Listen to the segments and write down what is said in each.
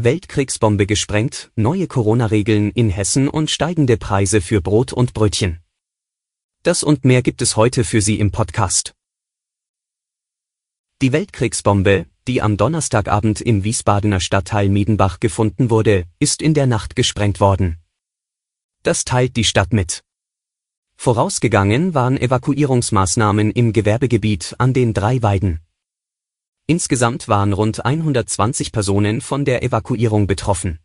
Weltkriegsbombe gesprengt, neue Corona-Regeln in Hessen und steigende Preise für Brot und Brötchen. Das und mehr gibt es heute für Sie im Podcast. Die Weltkriegsbombe, die am Donnerstagabend im Wiesbadener Stadtteil Miedenbach gefunden wurde, ist in der Nacht gesprengt worden. Das teilt die Stadt mit. Vorausgegangen waren Evakuierungsmaßnahmen im Gewerbegebiet an den drei Weiden. Insgesamt waren rund 120 Personen von der Evakuierung betroffen.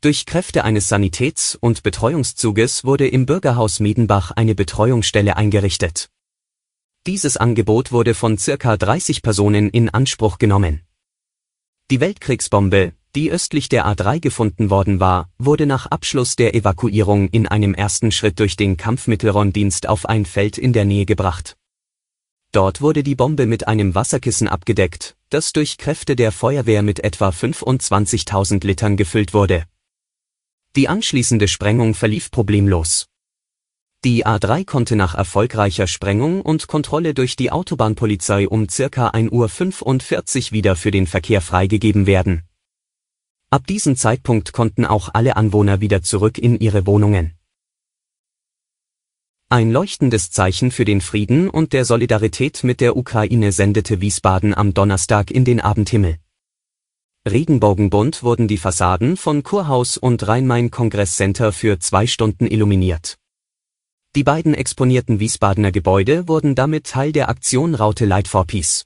Durch Kräfte eines Sanitäts- und Betreuungszuges wurde im Bürgerhaus Miedenbach eine Betreuungsstelle eingerichtet. Dieses Angebot wurde von circa 30 Personen in Anspruch genommen. Die Weltkriegsbombe, die östlich der A3 gefunden worden war, wurde nach Abschluss der Evakuierung in einem ersten Schritt durch den Kampfmittelrondienst auf ein Feld in der Nähe gebracht. Dort wurde die Bombe mit einem Wasserkissen abgedeckt, das durch Kräfte der Feuerwehr mit etwa 25.000 Litern gefüllt wurde. Die anschließende Sprengung verlief problemlos. Die A3 konnte nach erfolgreicher Sprengung und Kontrolle durch die Autobahnpolizei um circa 1.45 Uhr wieder für den Verkehr freigegeben werden. Ab diesem Zeitpunkt konnten auch alle Anwohner wieder zurück in ihre Wohnungen. Ein leuchtendes Zeichen für den Frieden und der Solidarität mit der Ukraine sendete Wiesbaden am Donnerstag in den Abendhimmel. Regenbogenbunt wurden die Fassaden von Kurhaus und Rhein-Main-Kongress-Center für zwei Stunden illuminiert. Die beiden exponierten Wiesbadener Gebäude wurden damit Teil der Aktion Raute Light for Peace.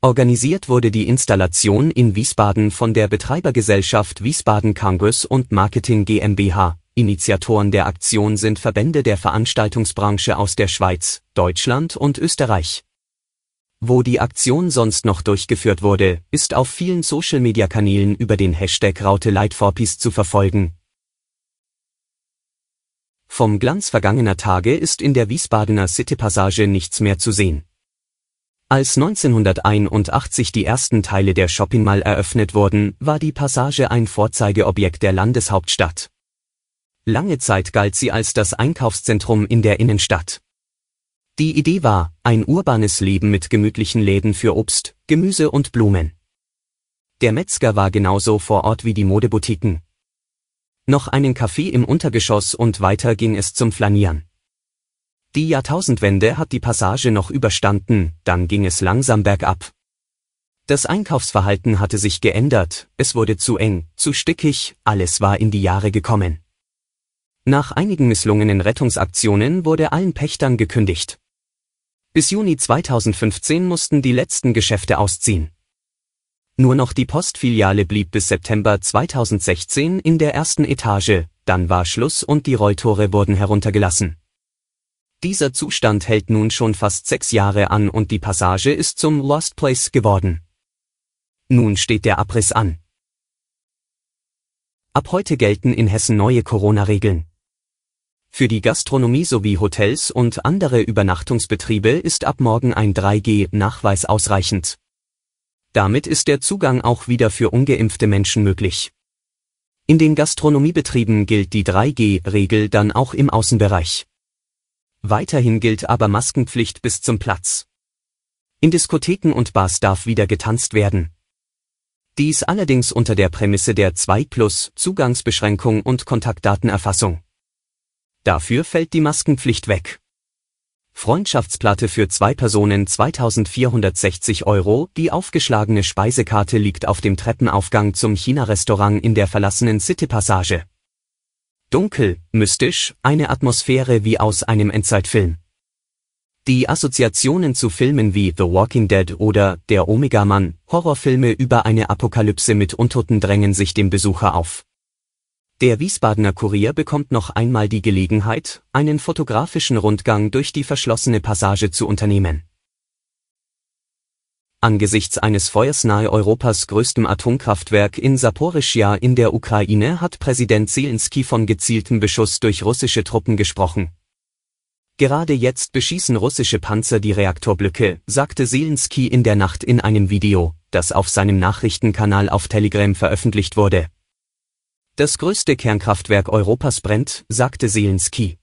Organisiert wurde die Installation in Wiesbaden von der Betreibergesellschaft Wiesbaden Congress und Marketing GmbH, Initiatoren der Aktion sind Verbände der Veranstaltungsbranche aus der Schweiz, Deutschland und Österreich. Wo die Aktion sonst noch durchgeführt wurde, ist auf vielen Social-Media-Kanälen über den Hashtag Raute Peace zu verfolgen. Vom Glanz vergangener Tage ist in der Wiesbadener City-Passage nichts mehr zu sehen. Als 1981 die ersten Teile der Shopping Mall eröffnet wurden, war die Passage ein Vorzeigeobjekt der Landeshauptstadt. Lange Zeit galt sie als das Einkaufszentrum in der Innenstadt. Die Idee war, ein urbanes Leben mit gemütlichen Läden für Obst, Gemüse und Blumen. Der Metzger war genauso vor Ort wie die Modeboutiquen. Noch einen Café im Untergeschoss und weiter ging es zum Flanieren. Die Jahrtausendwende hat die Passage noch überstanden, dann ging es langsam bergab. Das Einkaufsverhalten hatte sich geändert, es wurde zu eng, zu stickig, alles war in die Jahre gekommen. Nach einigen misslungenen Rettungsaktionen wurde allen Pächtern gekündigt. Bis Juni 2015 mussten die letzten Geschäfte ausziehen. Nur noch die Postfiliale blieb bis September 2016 in der ersten Etage, dann war Schluss und die Rolltore wurden heruntergelassen. Dieser Zustand hält nun schon fast sechs Jahre an und die Passage ist zum Lost Place geworden. Nun steht der Abriss an. Ab heute gelten in Hessen neue Corona-Regeln. Für die Gastronomie sowie Hotels und andere Übernachtungsbetriebe ist ab morgen ein 3G-Nachweis ausreichend. Damit ist der Zugang auch wieder für ungeimpfte Menschen möglich. In den Gastronomiebetrieben gilt die 3G-Regel dann auch im Außenbereich. Weiterhin gilt aber Maskenpflicht bis zum Platz. In Diskotheken und Bars darf wieder getanzt werden. Dies allerdings unter der Prämisse der 2 Plus Zugangsbeschränkung und Kontaktdatenerfassung. Dafür fällt die Maskenpflicht weg. Freundschaftsplatte für zwei Personen 2460 Euro, die aufgeschlagene Speisekarte liegt auf dem Treppenaufgang zum China-Restaurant in der verlassenen City-Passage. Dunkel, mystisch, eine Atmosphäre wie aus einem Endzeitfilm. Die Assoziationen zu Filmen wie The Walking Dead oder Der Omega-Mann, Horrorfilme über eine Apokalypse mit Untoten drängen sich dem Besucher auf. Der Wiesbadener Kurier bekommt noch einmal die Gelegenheit, einen fotografischen Rundgang durch die verschlossene Passage zu unternehmen. Angesichts eines Feuers nahe Europas größtem Atomkraftwerk in Saporischschja in der Ukraine hat Präsident Zelensky von gezieltem Beschuss durch russische Truppen gesprochen. Gerade jetzt beschießen russische Panzer die Reaktorblöcke, sagte Zelensky in der Nacht in einem Video, das auf seinem Nachrichtenkanal auf Telegram veröffentlicht wurde. Das größte Kernkraftwerk Europas brennt, sagte Zelensky.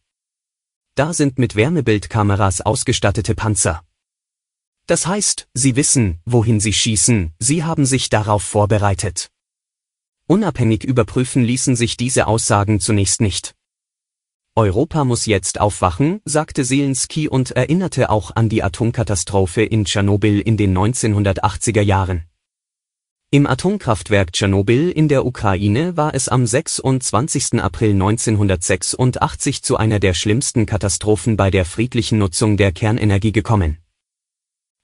Da sind mit Wärmebildkameras ausgestattete Panzer. Das heißt, sie wissen, wohin sie schießen, sie haben sich darauf vorbereitet. Unabhängig überprüfen ließen sich diese Aussagen zunächst nicht. Europa muss jetzt aufwachen, sagte Zelensky und erinnerte auch an die Atomkatastrophe in Tschernobyl in den 1980er Jahren. Im Atomkraftwerk Tschernobyl in der Ukraine war es am 26. April 1986 zu einer der schlimmsten Katastrophen bei der friedlichen Nutzung der Kernenergie gekommen.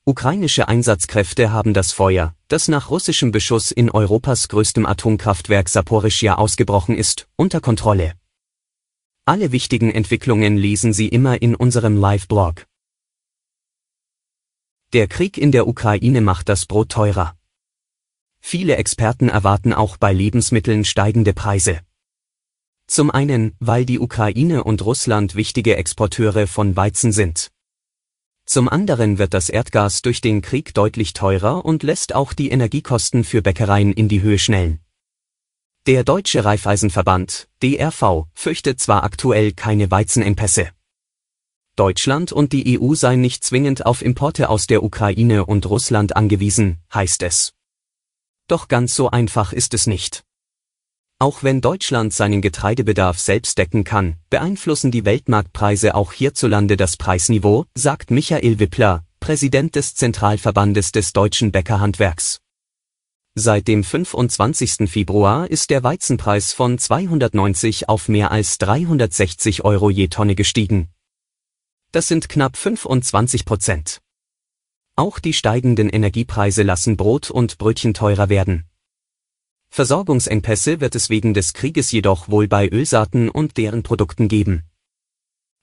Ukrainische Einsatzkräfte haben das Feuer, das nach russischem Beschuss in Europas größtem Atomkraftwerk Saporischschja ausgebrochen ist, unter Kontrolle. Alle wichtigen Entwicklungen lesen Sie immer in unserem Live-Blog. Der Krieg in der Ukraine macht das Brot teurer. Viele Experten erwarten auch bei Lebensmitteln steigende Preise. Zum einen, weil die Ukraine und Russland wichtige Exporteure von Weizen sind. Zum anderen wird das Erdgas durch den Krieg deutlich teurer und lässt auch die Energiekosten für Bäckereien in die Höhe schnellen. Der Deutsche Raiffeisenverband, DRV, fürchtet zwar aktuell keine Weizenengpässe. Deutschland und die EU seien nicht zwingend auf Importe aus der Ukraine und Russland angewiesen, heißt es. Doch ganz so einfach ist es nicht. Auch wenn Deutschland seinen Getreidebedarf selbst decken kann, beeinflussen die Weltmarktpreise auch hierzulande das Preisniveau, sagt Michael Wippler, Präsident des Zentralverbandes des deutschen Bäckerhandwerks. Seit dem 25. Februar ist der Weizenpreis von 290 auf mehr als 360 Euro je Tonne gestiegen. Das sind knapp 25 Prozent. Auch die steigenden Energiepreise lassen Brot und Brötchen teurer werden. Versorgungsengpässe wird es wegen des Krieges jedoch wohl bei Ölsaaten und deren Produkten geben.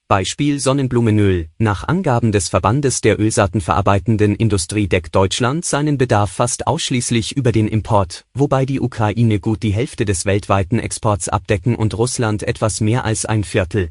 Beispiel Sonnenblumenöl. Nach Angaben des Verbandes der Ölsaatenverarbeitenden Industrie deckt Deutschland seinen Bedarf fast ausschließlich über den Import, wobei die Ukraine gut die Hälfte des weltweiten Exports abdecken und Russland etwas mehr als ein Viertel.